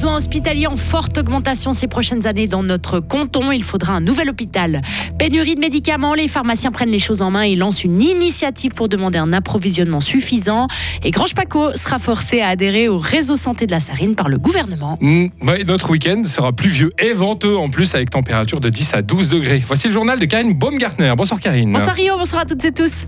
besoins hospitaliers en forte augmentation ces prochaines années dans notre canton. Il faudra un nouvel hôpital. Pénurie de médicaments, les pharmaciens prennent les choses en main et lancent une initiative pour demander un approvisionnement suffisant. Et Grange Paco sera forcé à adhérer au réseau santé de la Sarine par le gouvernement. Mmh, notre week-end sera pluvieux et venteux en plus avec température de 10 à 12 degrés. Voici le journal de Karine Baumgartner. Bonsoir Karine. Bonsoir Rio, bonsoir à toutes et tous.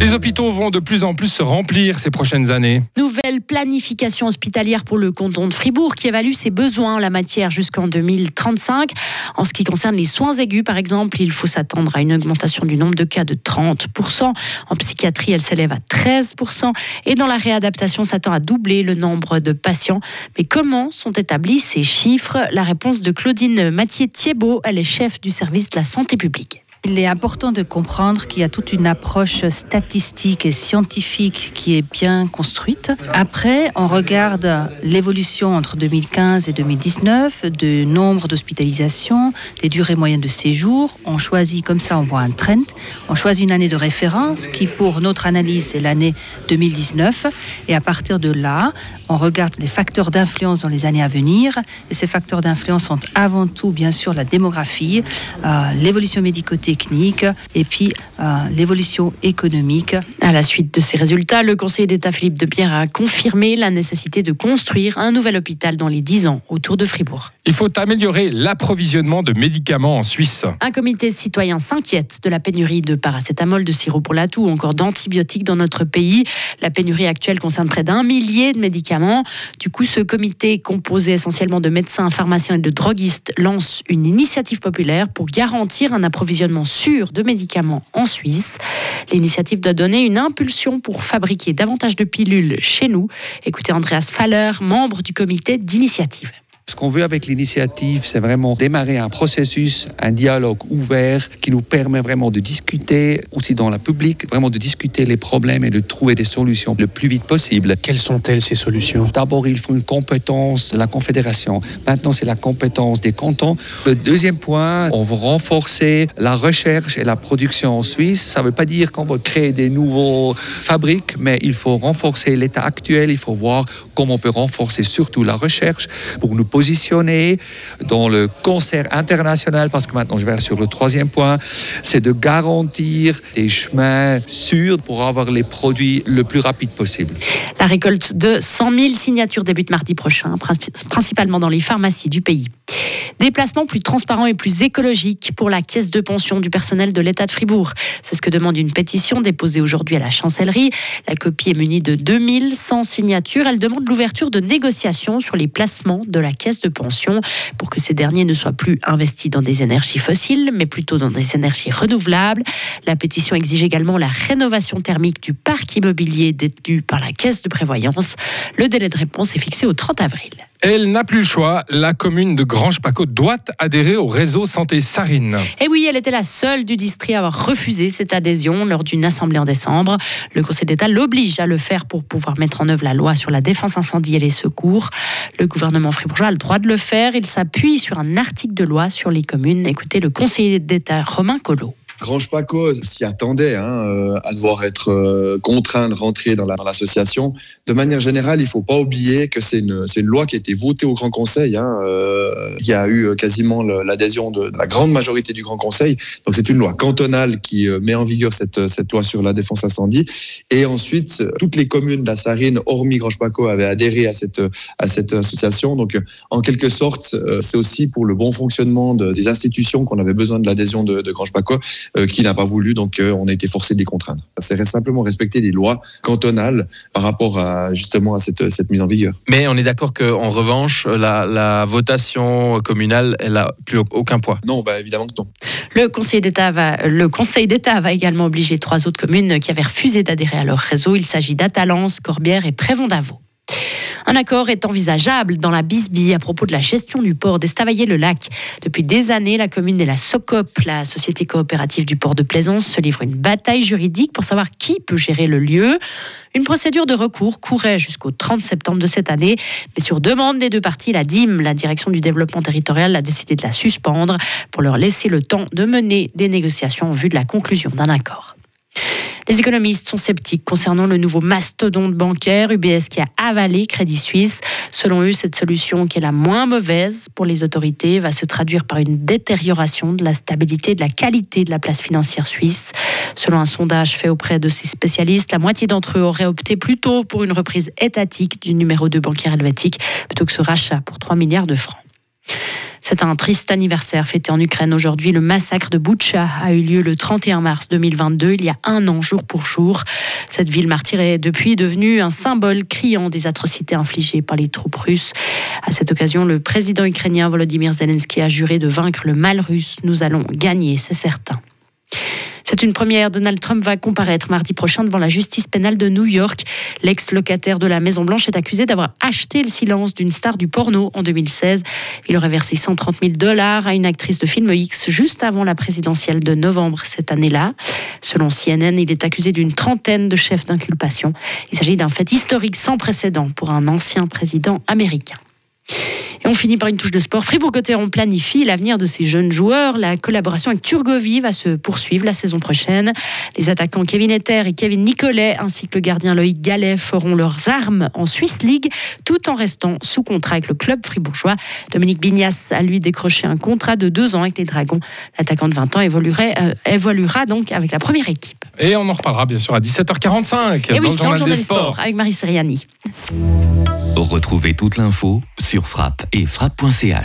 Les hôpitaux vont de plus en plus se remplir ces prochaines années. Nouvelle planification hospitalière pour le canton de Fribourg qui évalue ses besoins en la matière jusqu'en 2035. En ce qui concerne les soins aigus, par exemple, il faut s'attendre à une augmentation du nombre de cas de 30%. En psychiatrie, elle s'élève à 13%. Et dans la réadaptation, s'attend à doubler le nombre de patients. Mais comment sont établis ces chiffres? La réponse de Claudine Mathieu-Thiebaud, elle est chef du service de la santé publique. Il est important de comprendre qu'il y a toute une approche statistique et scientifique qui est bien construite. Après, on regarde l'évolution entre 2015 et 2019 du nombre d'hospitalisations, des durées moyennes de séjour. On choisit comme ça, on voit un trend. On choisit une année de référence qui, pour notre analyse, est l'année 2019. Et à partir de là, on regarde les facteurs d'influence dans les années à venir. Et ces facteurs d'influence sont avant tout, bien sûr, la démographie, euh, l'évolution médico-technique technique et puis euh, l'évolution économique. À la suite de ces résultats, le conseiller d'État Philippe de Pierre a confirmé la nécessité de construire un nouvel hôpital dans les 10 ans autour de Fribourg. Il faut améliorer l'approvisionnement de médicaments en Suisse. Un comité citoyen s'inquiète de la pénurie de paracétamol, de sirop pour la toux ou encore d'antibiotiques dans notre pays. La pénurie actuelle concerne près d'un millier de médicaments. Du coup, ce comité, composé essentiellement de médecins, pharmaciens et de droguistes, lance une initiative populaire pour garantir un approvisionnement sûr de médicaments en Suisse. L'initiative doit donner une impulsion pour fabriquer davantage de pilules chez nous. Écoutez Andreas Faller, membre du comité d'initiative. Ce qu'on veut avec l'initiative, c'est vraiment démarrer un processus, un dialogue ouvert qui nous permet vraiment de discuter aussi dans la public, vraiment de discuter les problèmes et de trouver des solutions le plus vite possible. Quelles sont-elles ces solutions? D'abord, il faut une compétence de la Confédération. Maintenant, c'est la compétence des cantons. Le deuxième point, on veut renforcer la recherche et la production en Suisse. Ça ne veut pas dire qu'on va créer des nouveaux fabriques, mais il faut renforcer l'état actuel. Il faut voir comment on peut renforcer surtout la recherche pour nous positionner dans le concert international, parce que maintenant je vais sur le troisième point, c'est de garantir des chemins sûrs pour avoir les produits le plus rapide possible. La récolte de 100 000 signatures débute mardi prochain, principalement dans les pharmacies du pays. Des placements plus transparents et plus écologiques pour la caisse de pension du personnel de l'État de Fribourg. C'est ce que demande une pétition déposée aujourd'hui à la chancellerie. La copie est munie de 2100 signatures. Elle demande l'ouverture de négociations sur les placements de la caisse de pension pour que ces derniers ne soient plus investis dans des énergies fossiles, mais plutôt dans des énergies renouvelables. La pétition exige également la rénovation thermique du parc immobilier détenu par la caisse de prévoyance. Le délai de réponse est fixé au 30 avril. Elle n'a plus le choix. La commune de Grange-Paco doit adhérer au réseau santé Sarine. Et oui, elle était la seule du district à avoir refusé cette adhésion lors d'une assemblée en décembre. Le Conseil d'État l'oblige à le faire pour pouvoir mettre en œuvre la loi sur la défense incendie et les secours. Le gouvernement fribourgeois a le droit de le faire. Il s'appuie sur un article de loi sur les communes. Écoutez le conseiller d'État Romain Collot. Grange Paco s'y attendait hein, euh, à devoir être euh, contraint de rentrer dans l'association. de manière générale, il faut pas oublier que c'est une, une loi qui a été votée au Grand Conseil. Hein, euh, il y a eu quasiment l'adhésion de la grande majorité du Grand Conseil. Donc c'est une loi cantonale qui met en vigueur cette, cette loi sur la défense incendie. Et ensuite, toutes les communes de la Sarine, hormis Grange Paco, avaient adhéré à cette, à cette association. Donc en quelque sorte, c'est aussi pour le bon fonctionnement de, des institutions qu'on avait besoin de l'adhésion de, de Grange Paco. Euh, qui n'a pas voulu, donc euh, on a été forcé de les contraindre. C'est simplement respecter les lois cantonales par rapport à justement à cette, cette mise en vigueur. Mais on est d'accord qu'en revanche, la, la, votation communale, elle n'a plus aucun poids. Non, bah évidemment que non. Le Conseil d'État va, le Conseil d'État va également obliger trois autres communes qui avaient refusé d'adhérer à leur réseau. Il s'agit d'Atalance, Corbière et Prévent-d'Avaux. Un accord est envisageable dans la Bisbee à propos de la gestion du port d'Estavayer-le-Lac. Depuis des années, la commune et la SOCOP, la Société coopérative du port de Plaisance, se livrent une bataille juridique pour savoir qui peut gérer le lieu. Une procédure de recours courait jusqu'au 30 septembre de cette année, mais sur demande des deux parties, la DIM, la Direction du développement territorial, a décidé de la suspendre pour leur laisser le temps de mener des négociations en vue de la conclusion d'un accord. Les économistes sont sceptiques concernant le nouveau mastodonte bancaire UBS qui a avalé Crédit Suisse. Selon eux, cette solution qui est la moins mauvaise pour les autorités va se traduire par une détérioration de la stabilité et de la qualité de la place financière suisse. Selon un sondage fait auprès de ces spécialistes, la moitié d'entre eux auraient opté plutôt pour une reprise étatique du numéro 2 bancaire helvétique plutôt que ce rachat pour 3 milliards de francs. C'est un triste anniversaire fêté en Ukraine aujourd'hui. Le massacre de Boutcha a eu lieu le 31 mars 2022, il y a un an jour pour jour. Cette ville martyre est depuis devenue un symbole criant des atrocités infligées par les troupes russes. À cette occasion, le président ukrainien Volodymyr Zelensky a juré de vaincre le mal russe. Nous allons gagner, c'est certain. C'est une première. Donald Trump va comparaître mardi prochain devant la justice pénale de New York. L'ex-locataire de la Maison-Blanche est accusé d'avoir acheté le silence d'une star du porno en 2016. Il aurait versé 130 000 dollars à une actrice de film X juste avant la présidentielle de novembre cette année-là. Selon CNN, il est accusé d'une trentaine de chefs d'inculpation. Il s'agit d'un fait historique sans précédent pour un ancien président américain. Et on finit par une touche de sport. Fribourg-Gotteron planifie l'avenir de ses jeunes joueurs. La collaboration avec Turgovie va se poursuivre la saison prochaine. Les attaquants Kevin Etter et Kevin Nicolet, ainsi que le gardien Loïc Gallet, feront leurs armes en Swiss League, tout en restant sous contrat avec le club fribourgeois. Dominique Bignas a lui décroché un contrat de deux ans avec les Dragons. L'attaquant de 20 ans évoluerait, euh, évoluera donc avec la première équipe. Et on en reparlera bien sûr à 17h45 Et dans oui, le journal des sports. avec Marie Seriani. Retrouvez toute l'info sur frappe et frappe.ch.